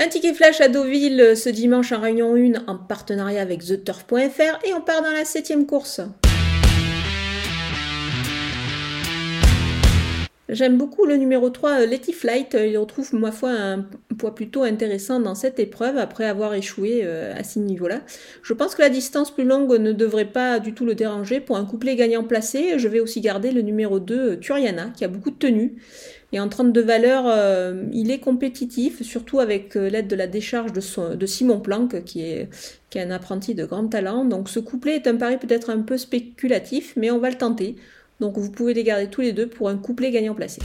Un ticket flash à Deauville ce dimanche en réunion 1 en partenariat avec TheTurf.fr et on part dans la septième course. J'aime beaucoup le numéro 3, euh, Letty Flight. Il retrouve, ma foi, un poids plutôt intéressant dans cette épreuve après avoir échoué euh, à ce niveau-là. Je pense que la distance plus longue ne devrait pas du tout le déranger. Pour un couplet gagnant placé, je vais aussi garder le numéro 2, euh, Turiana, qui a beaucoup de tenue. Et en 32 valeurs, il est compétitif, surtout avec l'aide de la décharge de, Simon Planck, qui est un apprenti de grand talent. Donc ce couplet est un pari peut-être un peu spéculatif, mais on va le tenter. Donc vous pouvez les garder tous les deux pour un couplet gagnant placé.